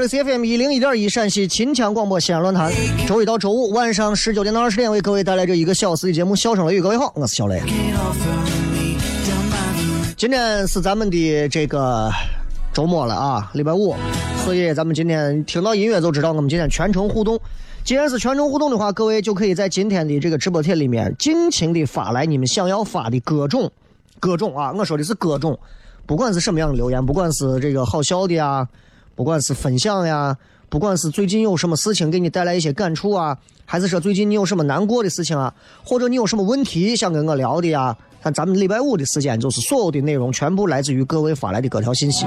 是 C F M 一零一点一陕西秦腔广播西安论坛，周一到周五晚上十九点到二十点为各位带来这一个小时的节目《笑声雷雨》。各位好，我是小雷。今天是咱们的这个周末了啊，礼拜五，所以咱们今天听到音乐就知道我们今天全程互动。既然是全程互动的话，各位就可以在今天的这个直播贴里面尽情的发来你们想要发的各种各种啊，我说的是各种，不管是什么样的留言，不管是这个好笑的啊。不管是分享呀，不管是最近有什么事情给你带来一些感触啊，还是说最近你有什么难过的事情啊，或者你有什么问题想跟我聊的呀，看咱们礼拜五的时间，就是所有的内容全部来自于各位发来的各条信息，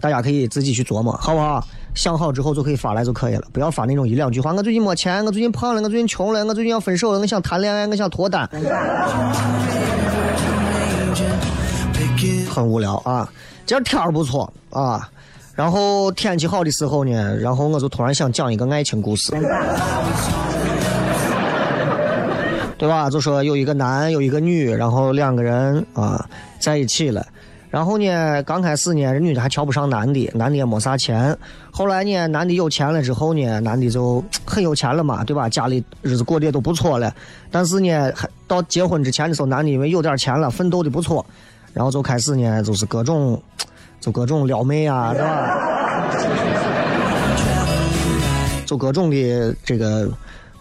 大家可以自己去琢磨，好不好？想好之后就可以发来就可以了，不要发那种一两句话。我最近没钱，我最近胖了，我最近穷了，我最近要分手了，我想谈恋爱，我想脱单，很无聊啊。今儿天儿不错啊，然后天气好的时候呢，然后我就突然想讲一个爱情故事，对吧？就说有一个男有一个女，然后两个人啊在一起了，然后呢，刚开始呢，女的还瞧不上男的，男的也没啥钱，后来呢，男的有钱了之后呢，男的就很有钱了嘛，对吧？家里日子过得也都不错了，但是呢，还到结婚之前的时候，男的因为有点钱了，奋斗的不错。然后就开始呢，就是各种，就各种撩妹啊，对吧？就各种的这个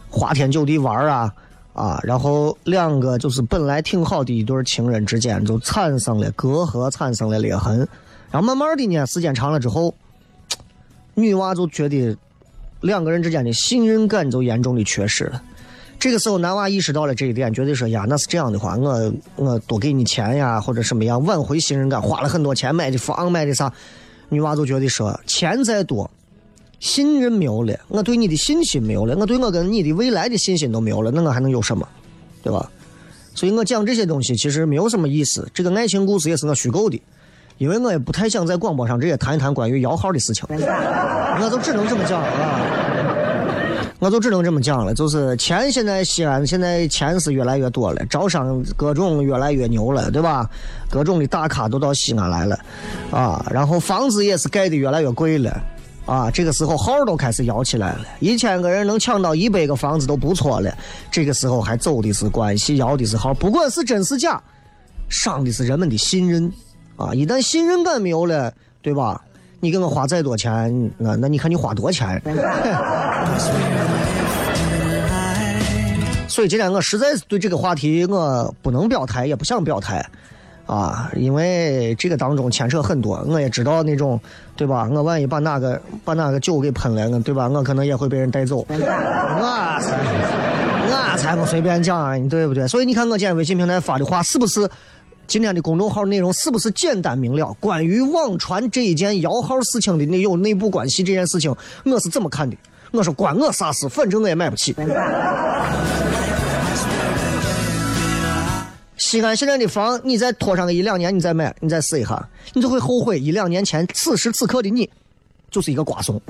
花天酒地玩啊啊，然后两个就是本来挺好的一对情人之间，就产生了隔阂，产生了裂痕。然后慢慢的呢，时间长了之后，女娃就觉得两个人之间的信任感就严重的缺失了。这个时候，男娃意识到了这一点，觉得说呀，那是这样的话，我我多给你钱呀，或者什么样挽回信任感，花了很多钱买的房，买的啥，女娃就觉得说，钱再多，信任没有了，我对你的信心没有了，我对我跟你的未来的信心都没有了，那我还能有什么，对吧？所以我讲这些东西其实没有什么意思。这个爱情故事也是我虚构的，因为我也不太想在广播上直接谈一谈关于摇号的事情，我就只能这么讲啊。我就只能这么讲了，就是钱现在西安现在钱是越来越多了，招商各种越来越牛了，对吧？各种的大咖都到西安来了，啊，然后房子也是盖的越来越贵了，啊，这个时候号都开始摇起来了，一千个人能抢到一百个房子都不错了，这个时候还走的是关系，摇的是号，不管是真是假，伤的是人们的信任，啊，一旦信任感没有了，对吧？你给我花再多钱，那那你看你花多钱？所以今天我实在是对这个话题我不能表态，也不想表态，啊，因为这个当中牵扯很多。我也知道那种，对吧？我万一把哪个把哪个酒给喷了，对吧？我可能也会被人带走。我我才不随便讲啊，你对不对？所以你看我今天微信平台发的话，是不是今天的公众号内容是不是简单明了？关于网传这一件摇号事情的内有内部关系这件事情，我是怎么看的？我说关我啥事？反正我也买不起。西安现在的房，你再拖上个一两年，你再买，你再试一下，你就会后悔一两年前此时此刻的你，就是一个瓜怂。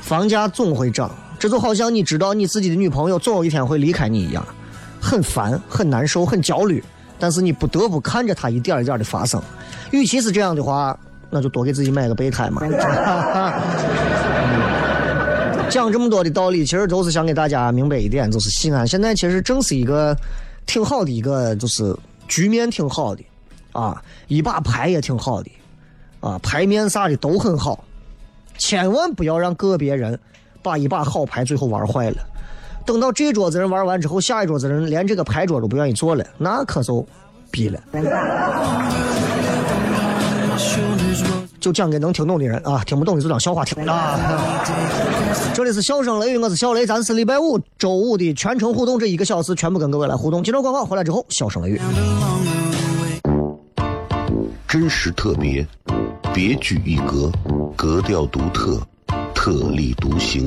房价总会涨，这就好像你知道你自己的女朋友总有一天会离开你一样，很烦、很难受、很焦虑，但是你不得不看着它一点一点的发生。与其是这样的话，那就多给自己买个备胎嘛。讲这么多的道理，其实都是想给大家明白一点，就是西安现在其实正是一个挺好的一个，就是局面挺好的，啊，一把牌也挺好的，啊，牌面啥的都很好。千万不要让个别人把一把好牌最后玩坏了。等到这桌子人玩完之后，下一桌子人连这个牌桌都不愿意坐了，那可就逼了。就讲给能听懂的人啊，听不懂的就当笑话听啊。这里是笑声雷雨，我是小雷，咱是礼拜五周五的全程互动，这一个小时全部跟各位来互动。接着广告回来之后，笑声雷雨，真实特别。别具一格，格调独特，特立独行，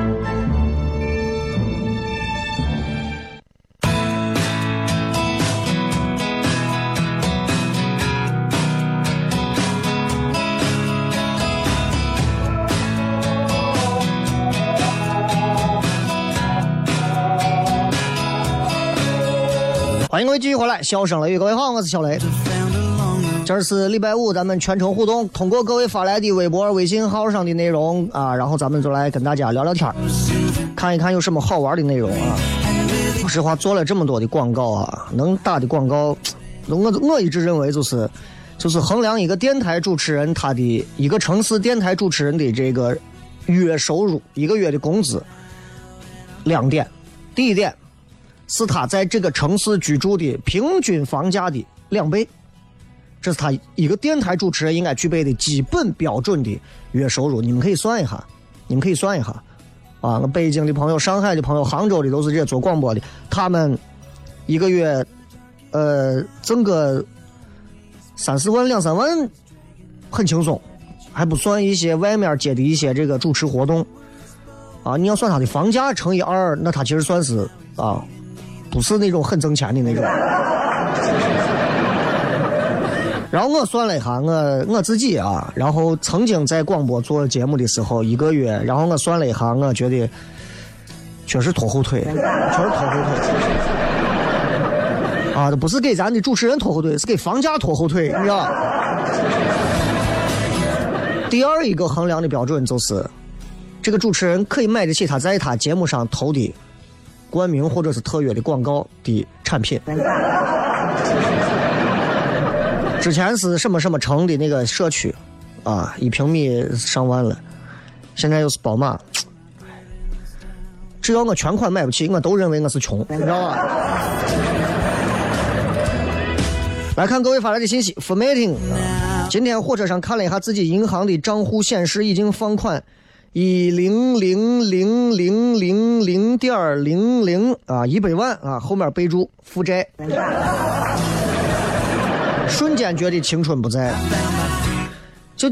迎各位继续回来，笑声雷雨，各位好，我是小雷。这是礼拜五，咱们全程互动，通过各位发来的微博、微信号上的内容啊，然后咱们就来跟大家聊聊天看一看有什么好玩的内容啊。说实话，做了这么多的广告啊，能打的广告，我我一直认为就是，就是衡量一个电台主持人他的一个城市电台主持人的这个月收入，一个月的工资，两点，第一点。是他在这个城市居住的平均房价的两倍，这是他一个电台主持人应该具备的基本标准的月收入。你们可以算一下，你们可以算一下，啊，我北京的朋友、上海的朋友、杭州的都是这些做广播的，他们一个月，呃，挣个三四万、两三万，很轻松，还不算一些外面接的一些这个主持活动，啊，你要算他的房价乘以二，那他其实算是啊。不是那种很挣钱的那种。然后我算了一下，我我自己啊，然后曾经在广播做节目的时候，一个月，然后我算了一下，我觉得确实拖后腿，确实拖后腿。啊，这不是给咱的主持人拖后腿，是给房价拖后腿，你知道？第二一个衡量的标准就是，这个主持人可以买得起他在他节目上投的。冠名或者是特约的广告的产品，之前是什么什么城的那个社区，啊，一平米上万了，现在又是宝马，只要我全款买不起，我都认为我是穷，你知道吧？来看各位发来的信息，formatting，今天火车上看了一下自己银行的账户显示已经放款一零零零零零零点零零啊，一百万啊，后面备注负债，瞬间觉得青春不在。就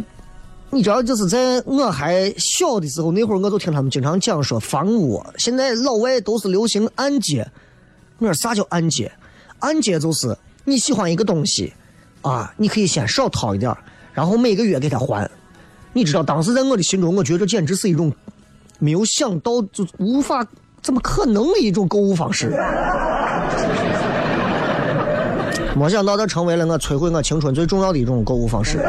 你知道，就是在我还小的时候，那会儿我就听他们经常讲说房屋，现在老外都是流行按揭。我说啥叫按揭？按揭就是你喜欢一个东西啊，你可以先少掏一点然后每个月给他还。你知道，当时在我的心中，我觉得这简直是一种没有想到就无法怎么可能的一种购物方式。没想到这成为了我摧毁我青春最重要的一种购物方式。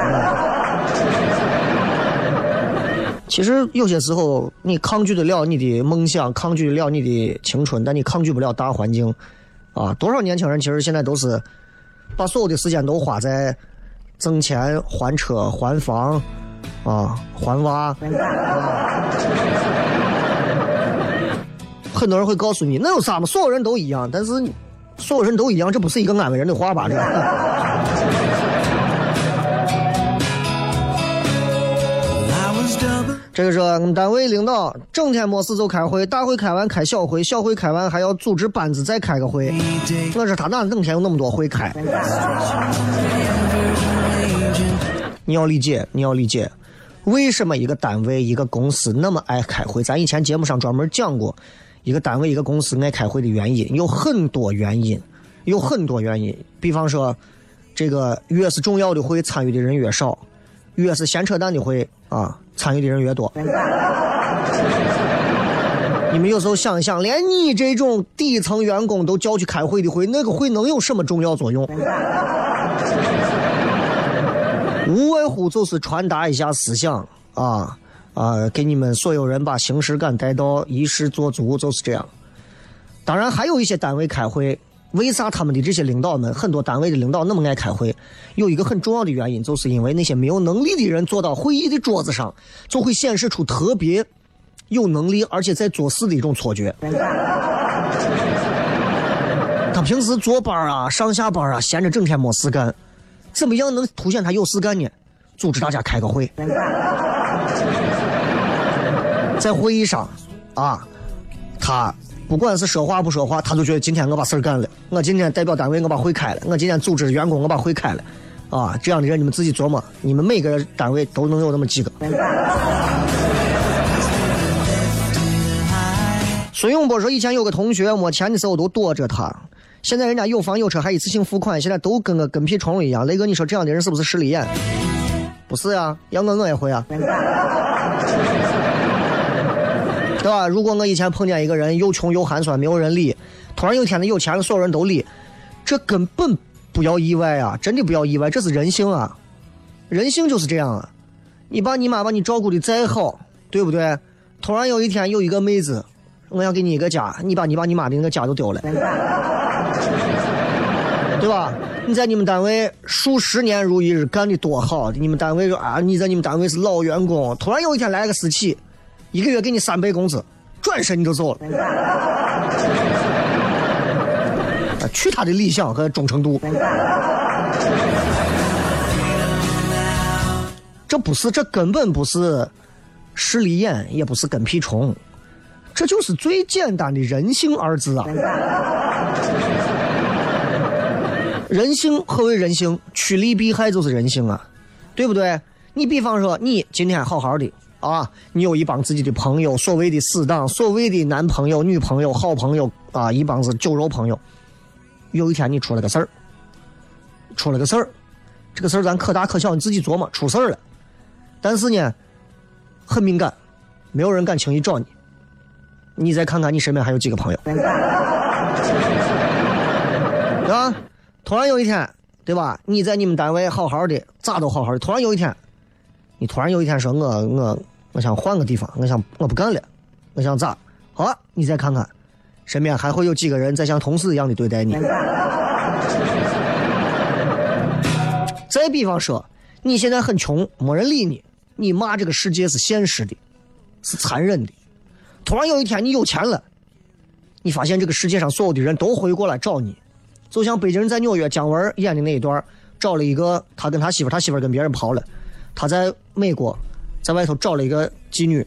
其实有些时候，你抗拒得了你的梦想，抗拒得了你的青春，但你抗拒不了大环境。啊，多少年轻人其实现在都是把所有的时间都花在挣钱、还车、还房。啊，还娃，很多人会告诉你，那有啥嘛？所有人都一样，但是所有人都一样，这不是一个安慰人的话吧？这。这个是我们单位领导整天没事就开会，大会开完开小会，小会开完还要组织班子再开个会。我说他哪整天有那么多会开？你要理解，你要理解。为什么一个单位、一个公司那么爱开会？咱以前节目上专门讲过，一个单位、一个公司爱开会的原因有很多原因，有很多原因。比方说，这个越是重要的会，参与的人越少；越是闲扯淡的会啊，参与的人越多。你们有时候想一想，连你这种底层员工都叫去开会的会，那个会能有什么重要作用？无外乎就是传达一下思想啊啊，给你们所有人把形式感带到，仪式做足，就是这样。当然，还有一些单位开会，为啥他们的这些领导们，很多单位的领导那么爱开会？有一个很重要的原因，就是因为那些没有能力的人坐到会议的桌子上，就会显示出特别有能力，而且在做事的一种错觉。他平时坐班啊，上下班啊，闲着整天没事干。怎么样能凸显他有事干呢？组织大家开个会，在会议上，啊，他不管是说话不说话，他就觉得今天我把事儿干了，我今天代表单位我把会开了，我今天组织员工我把会开了，啊，这样的人你们自己琢磨，你们每个单位都能有那么几个。孙永波说，以前有个同学没钱的时候都躲着他。现在人家有房有车还一次性付款，现在都跟个跟屁虫一样。雷哥，你说这样的人是不是势利眼？不是呀，要我我也会啊，对吧？如果我以前碰见一个人又穷又寒酸，没有人理，突然有一天他有钱了，所有人都理，这根本不要意外啊！真的不要意外，这是人性啊，人性就是这样啊。你爸你妈把你照顾的再好，对不对？突然有一天有一个妹子，我要给你一个家，你把你爸你妈的那个家都丢了。对吧？你在你们单位数十年如一日，干的多好！你们单位说啊，你在你们单位是老员工，突然有一天来个私企，一个月给你三倍工资，转身你就走了。去他的理想和忠诚度！这不是，这根本不是势利眼，也不是跟屁虫。这就是最简单的人性二字啊！人性何为人性？趋利避害就是人性啊，对不对？你比方说，你今天好好的啊，你有一帮自己的朋友，所谓的死党，所谓的男朋友、女朋友、好朋友啊，一帮子酒肉朋友。有一天你出了个事儿，出了个事儿，这个事儿咱可大可小，你自己琢磨。出事儿了，但是呢，很敏感，没有人敢轻易找你。你再看看你身边还有几个朋友，对吧？突然有一天，对吧？你在你们单位好好的，咋都好好的。突然有一天，你突然有一天说，我我我想换个地方，我想我不干了，我想咋？好，你再看看，身边还会有几个人在像同事一样的对待你。再比方说，你现在很穷，没人理你，你骂这个世界是现实的，是残忍的。突然有一天你有钱了，你发现这个世界上所有的人都会过来找你，就像北京人在纽约姜文演的那一段，找了一个他跟他媳妇，他媳妇跟别人跑了，他在美国，在外头找了一个妓女，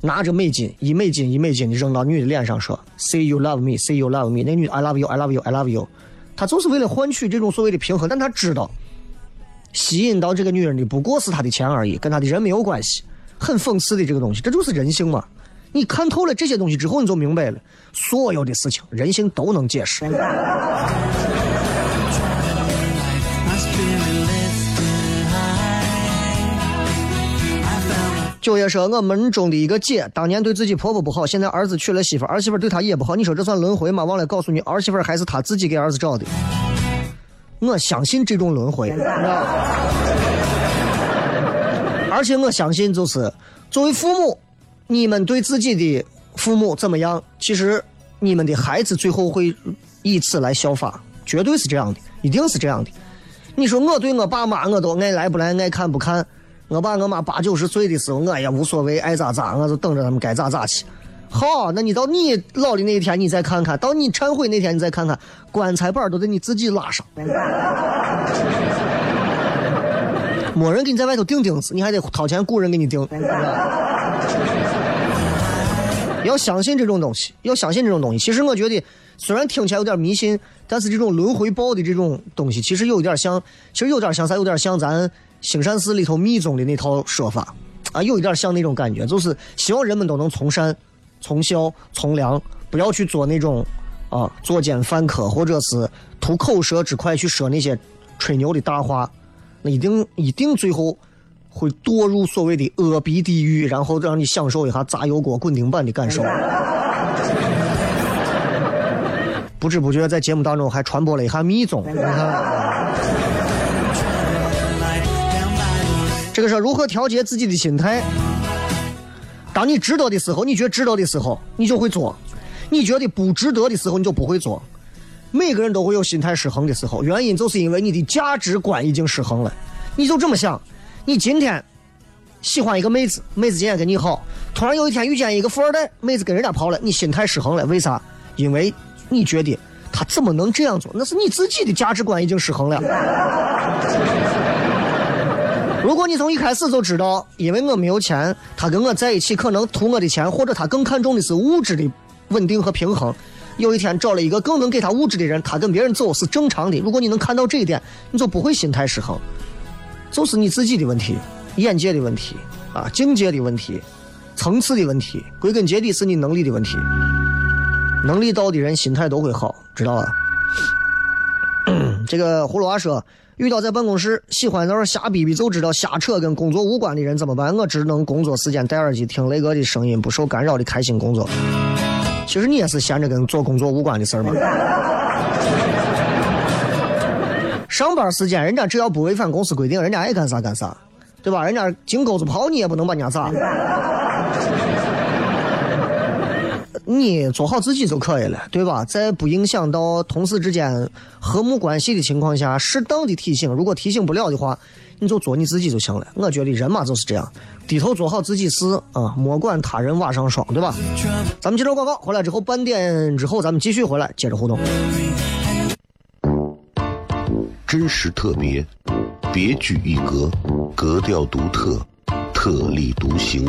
拿着美金一美金一美金的扔到女的脸上说 “Say you love me, say you love me”，那女的 “I love you, I love you, I love you”，他就是为了换取这种所谓的平衡，但他知道吸引到这个女人的不过是他的钱而已，跟他的人没有关系。很讽刺的这个东西，这就是人性嘛。你看透了这些东西之后，你就明白了，所有的事情人性都能解释。九爷说，我门中的一个姐，当年对自己婆婆不好，现在儿子娶了媳妇，儿媳妇对她也不好。你说这算轮回吗？忘了告诉你，儿媳妇还是她自己给儿子找的。我相信这种轮回，而且我相信，就是作为父母，你们对自己的父母怎么样，其实你们的孩子最后会以此来效法，绝对是这样的，一定是这样的。你说我对我爸妈，我都爱来不来，爱看不看。我爸我妈八九十岁的时候，我也无所谓，爱咋咋，我就等着他们该咋咋去。好，那你到你老的那一天，你再看看；到你忏悔那天，你再看看，棺材板都得你自己拉上。没人给你在外头钉钉子，你还得掏钱雇人给你钉。要相信这种东西，要相信这种东西。其实我觉得，虽然听起来有点迷信，但是这种轮回报的这种东西，其实有点像，其实有点像啥？有点像咱。兴善寺里头密宗的那套说法，啊，有一点像那种感觉，就是希望人们都能从善、从孝、从良，不要去做那种啊作奸犯科，或者是图口舌之快去说那些吹牛的大话，那一定一定最后会堕入所谓的恶逼地狱，然后让你享受一下炸油锅滚钉板的感受。不知不觉在节目当中还传播了一下密宗，你看。这个是如何调节自己的心态？当你值得的时候，你觉得值得的时候，你就会做；你觉得不值得的时候，你就不会做。每个人都会有心态失衡的时候，原因就是因为你的价值观已经失衡了。你就这么想：你今天喜欢一个妹子，妹子今天跟你好，突然有一天遇见一个富二代，妹子跟人家跑了，你心态失衡了。为啥？因为你觉得他怎么能这样做？那是你自己的价值观已经失衡了。如果你从一开始就知道，因为我没有钱，他跟我在一起可能图我的钱，或者他更看重的是物质的稳定和平衡。有一天找了一个更能给他物质的人，他跟别人走是正常的。如果你能看到这一点，你就不会心态失衡，就是你自己的问题、眼界的问题啊、境界的问题、层次的问题，归根结底是你能力的问题。能力到的人心态都会好，知道吧？这个葫芦娃说。遇到在办公室喜欢在那瞎逼逼，就知道瞎扯跟工作无关的人怎么办？我只能工作时间戴耳机听雷哥的声音，不受干扰的开心工作。其实你也是闲着跟做工作无关的事儿嘛。上班时间人家只要不违反公司规定，人家爱干啥干啥，对吧？人家进沟子跑你也不能把人家咋。你做好自己就可以了，对吧？在不影响到同事之间和睦关系的情况下，适当的提醒。如果提醒不了的话，你就做你自己就行了。我觉得人嘛就是这样，低头做好自己事啊，莫管他人瓦上霜，对吧？咱们接着广告，回来之后半点之后咱们继续回来接着互动。真实特别，别具一格，格调独特，特立独行。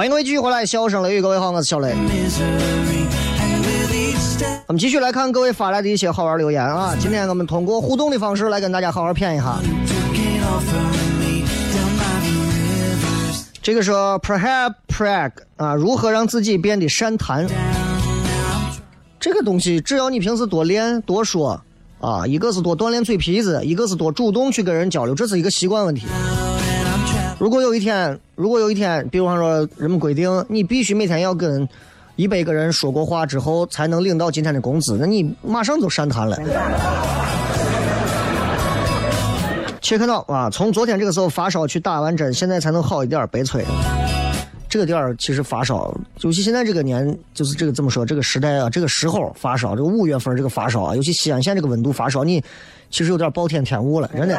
欢迎各位继续回来，笑声雷雨，各位好，我是小雷。我们继续来看各位发来的一些好玩留言啊。今天我们通过互动的方式来跟大家好好谝一下。这个是 Perhaps Prag 啊，如何让自己变得善谈？这个东西只要你平时多练多说啊，一个是多锻炼嘴皮子，一个是多主动去跟人交流，这是一个习惯问题。如果有一天，如果有一天，比方说人们规定你必须每天要跟一百个人说过话之后才能领到今天的工资，那你马上就善谈了。切克闹啊！从昨天这个时候发烧去打完针，现在才能好一点儿，悲催。这个点儿其实发烧，尤其现在这个年，就是这个怎么说，这个时代啊，这个时候发烧，这个五月份这个发烧啊，尤其西安县这个温度发烧，你其实有点暴殄天物了，真的。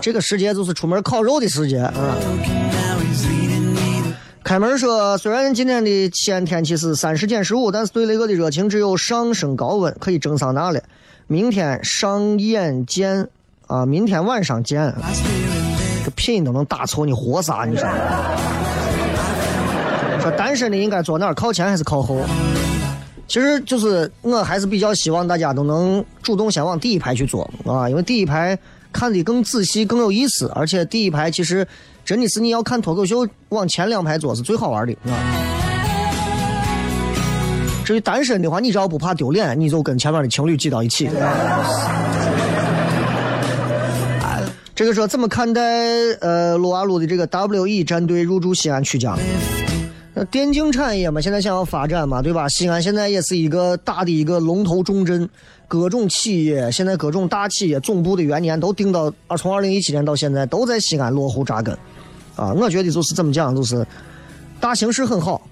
这个时节就是出门烤肉的时节啊。开门说，虽然今天的西安天气是三十减十五，但是对雷哥的热情只有上升高温，可以蒸桑拿了。明天上演见啊，明天晚上见。这拼音都能打错，你活啥？你说？说单身的应该坐哪儿？靠前还是靠后？其实就是我还是比较希望大家都能主动先往第一排去坐啊，因为第一排看的更仔细、更有意思，而且第一排其实真的是你要看脱口秀，往前两排坐是最好玩的啊。至于单身的话，你只要不怕丢脸，你就跟前面的情侣挤到一起。这个说怎么看待呃撸啊撸的这个 WE 战队入驻西安曲江？电竞产业嘛，现在想要发展嘛，对吧？西安现在也是一个大的一个龙头重镇，各种企业现在各种大企业总部的元年都定到二，从二零一七年到现在都在西安落户扎根。啊，我觉得就是怎么讲，就是大形势很好。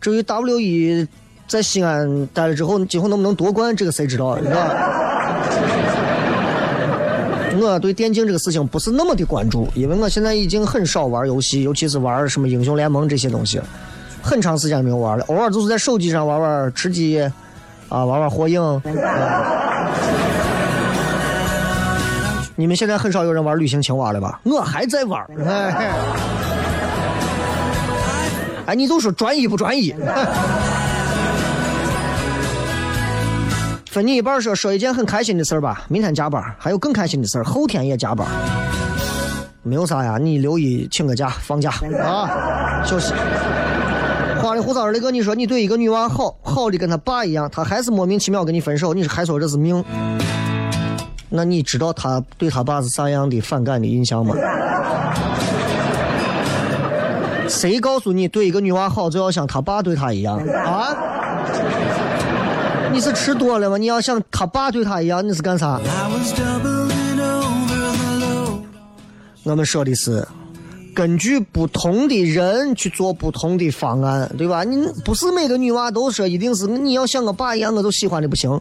至于 WE 在西安待了之后，今后能不能夺冠，这个谁知道，是吧？我对电竞这个事情不是那么的关注，因为我现在已经很少玩游戏，尤其是玩什么英雄联盟这些东西，很长时间没有玩了。偶尔就是在手机上玩玩吃鸡，啊，玩玩火影。你们现在很少有人玩旅行青蛙了吧？我还在玩。哎，哎，你就说专一不专一？分你一半说说一件很开心的事儿吧。明天加班，还有更开心的事儿，后天也加班。没有啥呀，你六一请个假放假 啊，休息。花里胡哨的跟你说，你对一个女娃好，好的跟她爸一样，她还是莫名其妙跟你分手，你还说这是命？那你知道她对她爸是啥样的反感的印象吗？谁告诉你对一个女娃好就要像她爸对她一样啊？你是吃多了吗？你要像他爸对他一样，你是干啥？我们说的是根据不同的人去做不同的方案，对吧？你不是每个女娃都说一定是你要像我爸一样，我都喜欢的不行，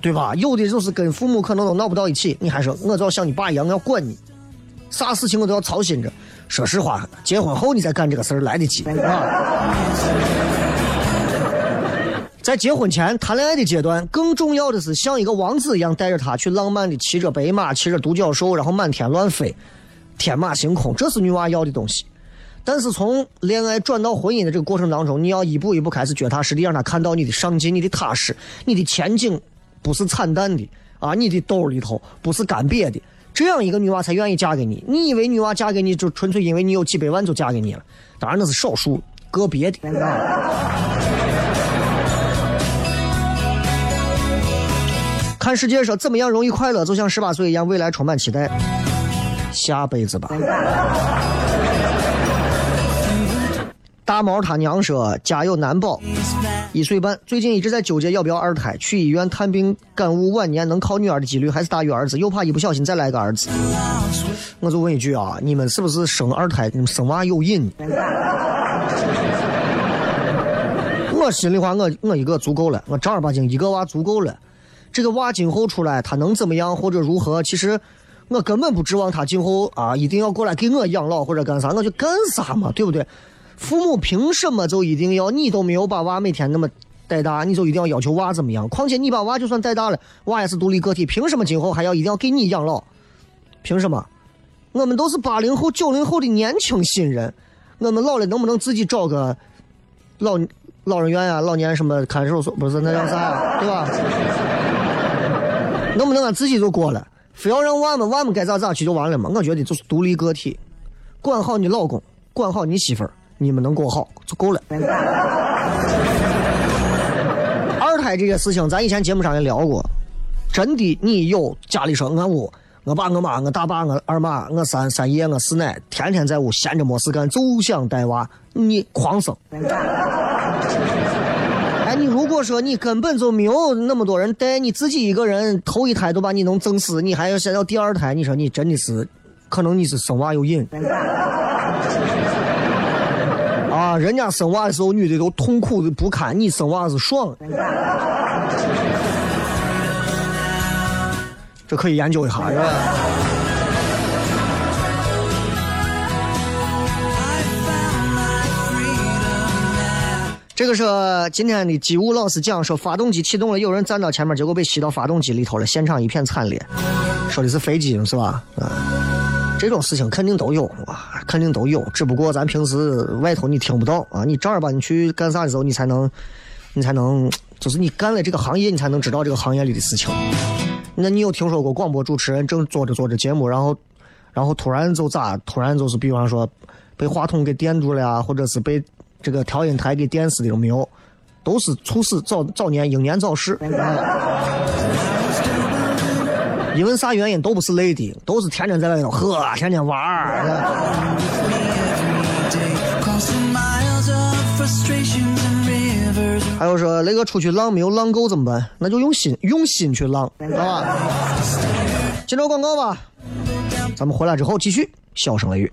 对吧？有的就是跟父母可能都闹不到一起，你还说我就要像你爸一样，我要管你，啥事情我都要操心着。说实话，结婚后你再干这个事儿来得及啊。在结婚前谈恋爱的阶段，更重要的是像一个王子一样带着她去浪漫的骑着白马，骑着独角兽，然后满天乱飞，天马行空，这是女娃要的东西。但是从恋爱转到婚姻的这个过程当中，你要一步一步开始脚踏实地，让她看到你的上进、你的踏实、你的前景不是惨淡的啊，你的兜里头不是干瘪的，这样一个女娃才愿意嫁给你。你以为女娃嫁给你就纯粹因为你有几百万就嫁给你了？当然那是少数个别的。看世界说怎么样容易快乐，就像十八岁一样，未来充满期待。下辈子吧。大毛他娘说家有难保，一岁半，最近一直在纠结要不要二胎。去医院探病，感悟晚年能靠女儿的几率还是大于儿子，又怕一不小心再来个儿子。我就问一句啊，你们是不是生二胎，你们生娃有瘾？我心里话，我我一个足够了，我正儿八经一个娃足够了。这个娃今后出来他能怎么样或者如何？其实我根本不指望他今后啊一定要过来给我养老或者干啥，我就干啥嘛，对不对？父母凭什么就一定要你都没有把娃每天那么带大，你就一定要要求娃怎么样？况且你把娃就算带大了，娃也是独立个体，凭什么今后还要一定要给你养老？凭什么？我们都是八零后、九零后的年轻新人，我们老了能不能自己找个老老人院啊、老年什么看守所？不是那叫啥，对吧？能不能俺自己就过了？非要让娃们娃们该咋咋去就完了嘛？我觉得就是独立个体，管好你老公，管好你媳妇儿，你们能过好就够了。二胎这个事情，咱以前节目上也聊过，真的，你有家里说俺屋。我爸、我妈、我大爸、我二妈、我三三爷、我四奶，天天在屋闲着没事干，就想带娃，你狂生。你如果说你根本就没有那么多人带，你自己一个人头一胎都把你弄整死，你还要想要第二胎，你说你真的是，可能你是生娃有瘾。啊，人家生娃的时候女的都痛苦的不堪，你生娃是爽。这可以研究一下，是吧？这个是今天的机务老师讲说，发动机启动了，有人站到前面，结果被吸到发动机里头了，现场一片惨烈。说的是飞机是吧？啊，这种事情肯定都有啊，肯定都有，只不过咱平时外头你听不到啊，你正儿八经去干啥的时候，你才能，你才能，就是你干了这个行业，你才能知道这个行业里的事情。那你有听说过广播主持人正做着做着节目，然后，然后突然就咋？突然就是比方说被话筒给电住了呀，或者是被这个调音台给电视的有没有？都是猝死早早年英年早逝。因为啥原因都不是累的，都是天天在外头喝，天天玩儿。还有说雷哥出去浪没有浪够怎么办？那就用心用心去浪，知道吧？接着广告吧，咱们回来之后继续笑声雷雨。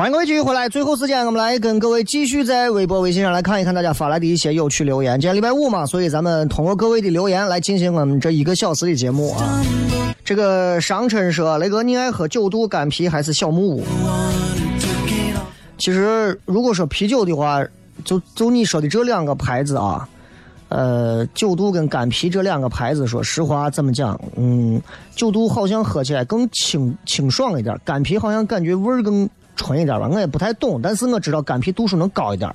欢迎各位继续回来，最后时间我们来跟各位继续在微博、微信上来看一看大家发来的一些有趣留言。今天礼拜五嘛，所以咱们通过各位的留言来进行我们这一个小时的节目啊。这个商琛说：“雷哥，你爱喝九度干啤还是小木屋？”其实如果说啤酒的话，就就你说的这两个牌子啊，呃，九度跟干啤这两个牌子，说实话怎么讲？嗯，九度好像喝起来更清清爽一点，干啤好像感觉味儿更。纯一点吧，我也不太懂，但是我知道干啤度数能高一点。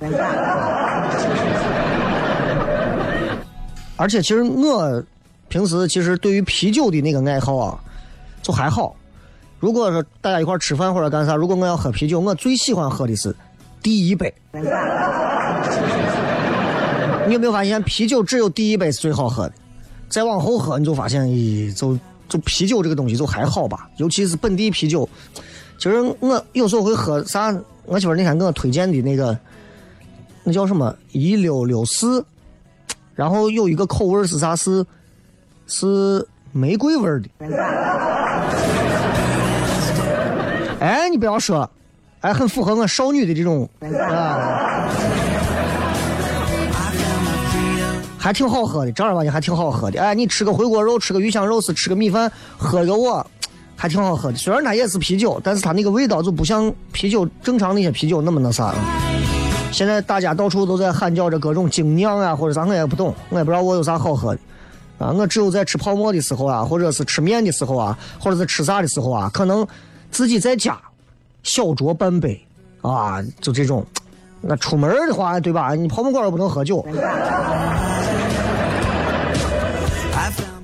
而且其实我平时其实对于啤酒的那个爱好啊，就还好。如果说大家一块吃饭或者干啥，如果我要喝啤酒，我最喜欢喝的是第一杯。你有没有发现啤酒只有第一杯是最好喝的？再往后喝你就发现，咦，就就啤酒这个东西就还好吧，尤其是本地啤酒。其实我有时候会喝啥？我媳妇那天给我推荐的那个，那叫什么一六六四，然后有一个口味是啥？是是玫瑰味的。哎，你不要说，哎，很符合我少女的这种啊。还挺好喝的，正儿八经还挺好喝的。哎，你吃个回锅肉，吃个鱼香肉丝，吃个米饭，喝个我，还挺好喝的。虽然它也是啤酒，但是它那个味道就不像啤酒正常那些啤酒那么那啥了。现在大家到处都在喊叫着各种精酿啊，或者啥，我也不懂，我也不知道我有啥好喝的。啊，我只有在吃泡馍的时候啊，或者是吃面的时候啊，或者是吃啥的时候啊，可能自己在家小酌半杯啊，就这种。那出门的话，对吧？你泡沫馆又不能喝酒。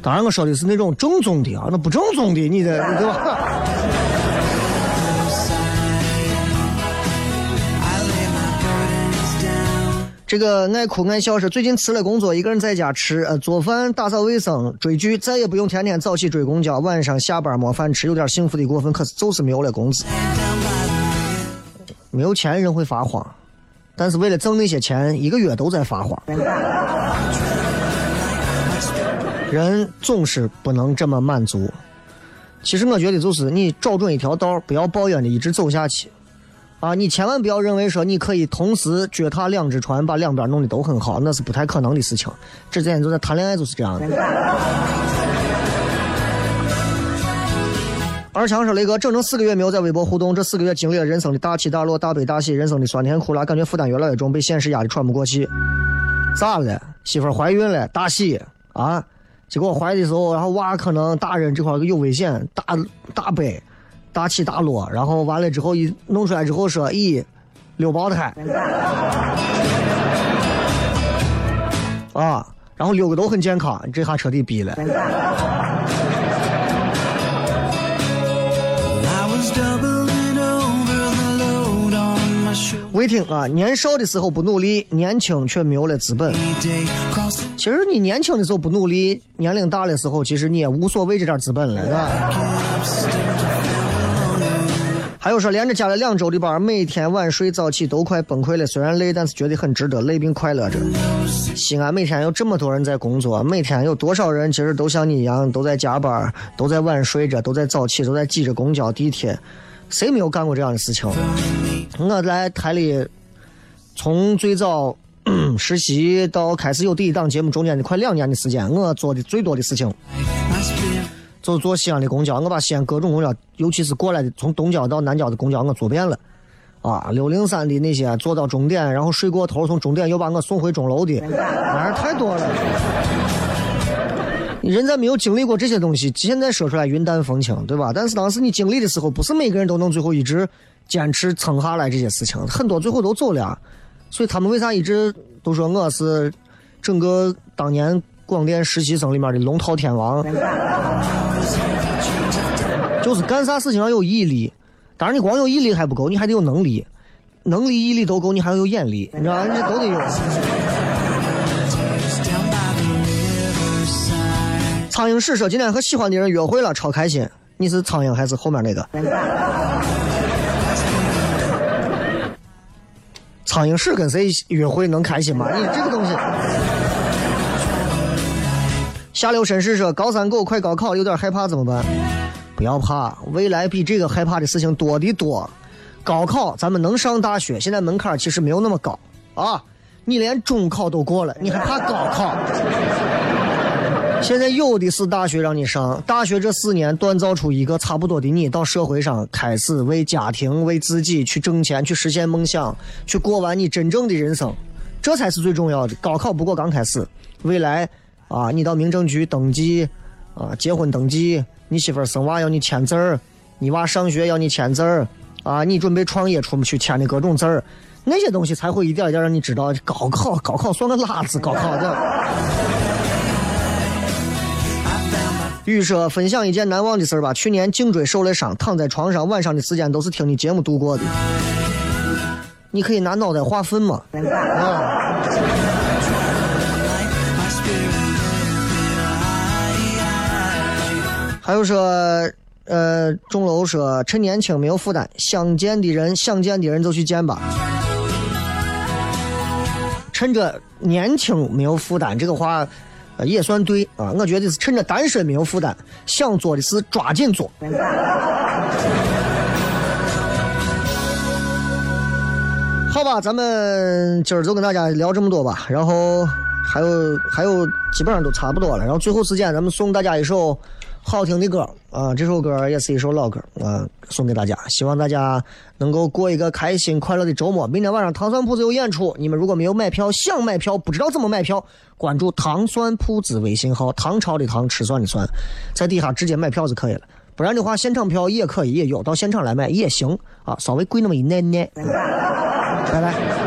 当然，我说的是那种正宗的啊，那不正宗的，你的对吧？这个爱哭爱笑是最近辞了工作，一个人在家吃，呃，做饭、打扫卫生、追剧，再也不用天天早起追公交，晚上下班没饭吃，有点幸福的过分。可是就是没有了工资，没有钱人会发慌，但是为了挣那些钱，一个月都在发慌。人总是不能这么满足。其实我觉得就是你找准一条道，不要抱怨的一直走下去。啊，你千万不要认为说你可以同时脚踏两只船，把两边弄得都很好，那是不太可能的事情。之前就在谈恋爱就是这样的。二强说：“雷哥，整整四个月没有在微博互动，这四个月经历了人生的大起大落、大悲大喜，人生的酸甜苦辣，感觉负担越来越重，被现实压得喘不过气。咋了？媳妇怀孕了，大喜啊！结果怀的时候，然后娃可能大人这块有危险，大大悲。”大起大落，然后完了之后一弄出来之后说，咦，六胞胎，啊，然后六个都很健康，这下彻底逼了。魏听啊，年少的时候不努力，年轻却没有了资本。其实你年轻的时候不努力，年龄大的时候，其实你也无所谓这点资本了，是吧？还有说连着加了两周的班，每天晚睡早起都快崩溃了。虽然累，但是觉得很值得，累并快乐着。西安每天有这么多人在工作，每天有多少人其实都像你一样都在加班，都在晚睡着，都在早起，都在挤着公交、地铁。谁没有干过这样的事情？我来台里，从最早 实习到开始有第一档节目，中间的快两年的时间，我做的最多的事情。就坐西安的公交，我把西安各种公交，尤其是过来的从东郊到南郊的公交，我坐遍了。啊，六零三的那些坐到终点，然后睡过头，从终点又把我送回钟楼的，那是太多了。人在没有经历过这些东西，现在说出来云淡风轻，对吧？但是当时你经历的时候，不是每个人都能最后一直坚持撑下来这些事情，很多最后都走了。所以他们为啥一直都说我是整个当年广电实习生里面的龙套天王？就是干啥事情要有毅力，当然你光有毅力还不够，你还得有能力，能力、毅力都够，你还要有眼力，你知道吧？这都得有。苍蝇屎说今天和喜欢的人约会了，超开心。你是苍蝇还是后面那个？苍蝇屎跟谁约会能开心吗？你这个东西。下流绅士说高三狗快高考，有点害怕怎么办？不要怕，未来比这个害怕的事情多得多。高考咱们能上大学，现在门槛其实没有那么高啊！你连中考都过了，你还怕高考？现在有的是大学让你上，大学这四年锻造出一个差不多的你，到社会上开始为家庭、为自己去挣钱、去实现梦想、去过完你真正的人生，这才是最重要的。高考不过刚开始，未来啊，你到民政局登记啊，结婚登记。你媳妇儿生娃要你签字儿，你娃上学要你签字儿，啊，你准备创业出不去签的各种字儿，那些东西才会一点一点让你知道高考，高考算个辣子，高考的。雨说分享一件难忘的事儿吧，去年颈椎受了伤，躺在床上，晚上的时间都是听你节目度过的。你可以拿脑袋划分嘛，还有说，呃，钟楼说，趁年轻没有负担，想见的人想见的人就去见吧。趁着年轻没有负担，这个话也算对啊。我觉得是趁着单身没有负担，想做的事抓紧做。好吧，咱们今儿就跟大家聊这么多吧。然后还有还有，基本上都差不多了。然后最后时间，咱们送大家一首好听的歌啊，这首歌也是一首老歌啊，送给大家。希望大家能够过一个开心快乐的周末。明天晚上糖蒜铺子有演出，你们如果没有买票，想买票不知道怎么买票，关注糖蒜铺子微信号，唐朝的唐，吃蒜的蒜，在底下直接买票就可以了。不然的话，现场票也可以，也有到现场来买也行啊，稍微贵那么一点点。拜拜。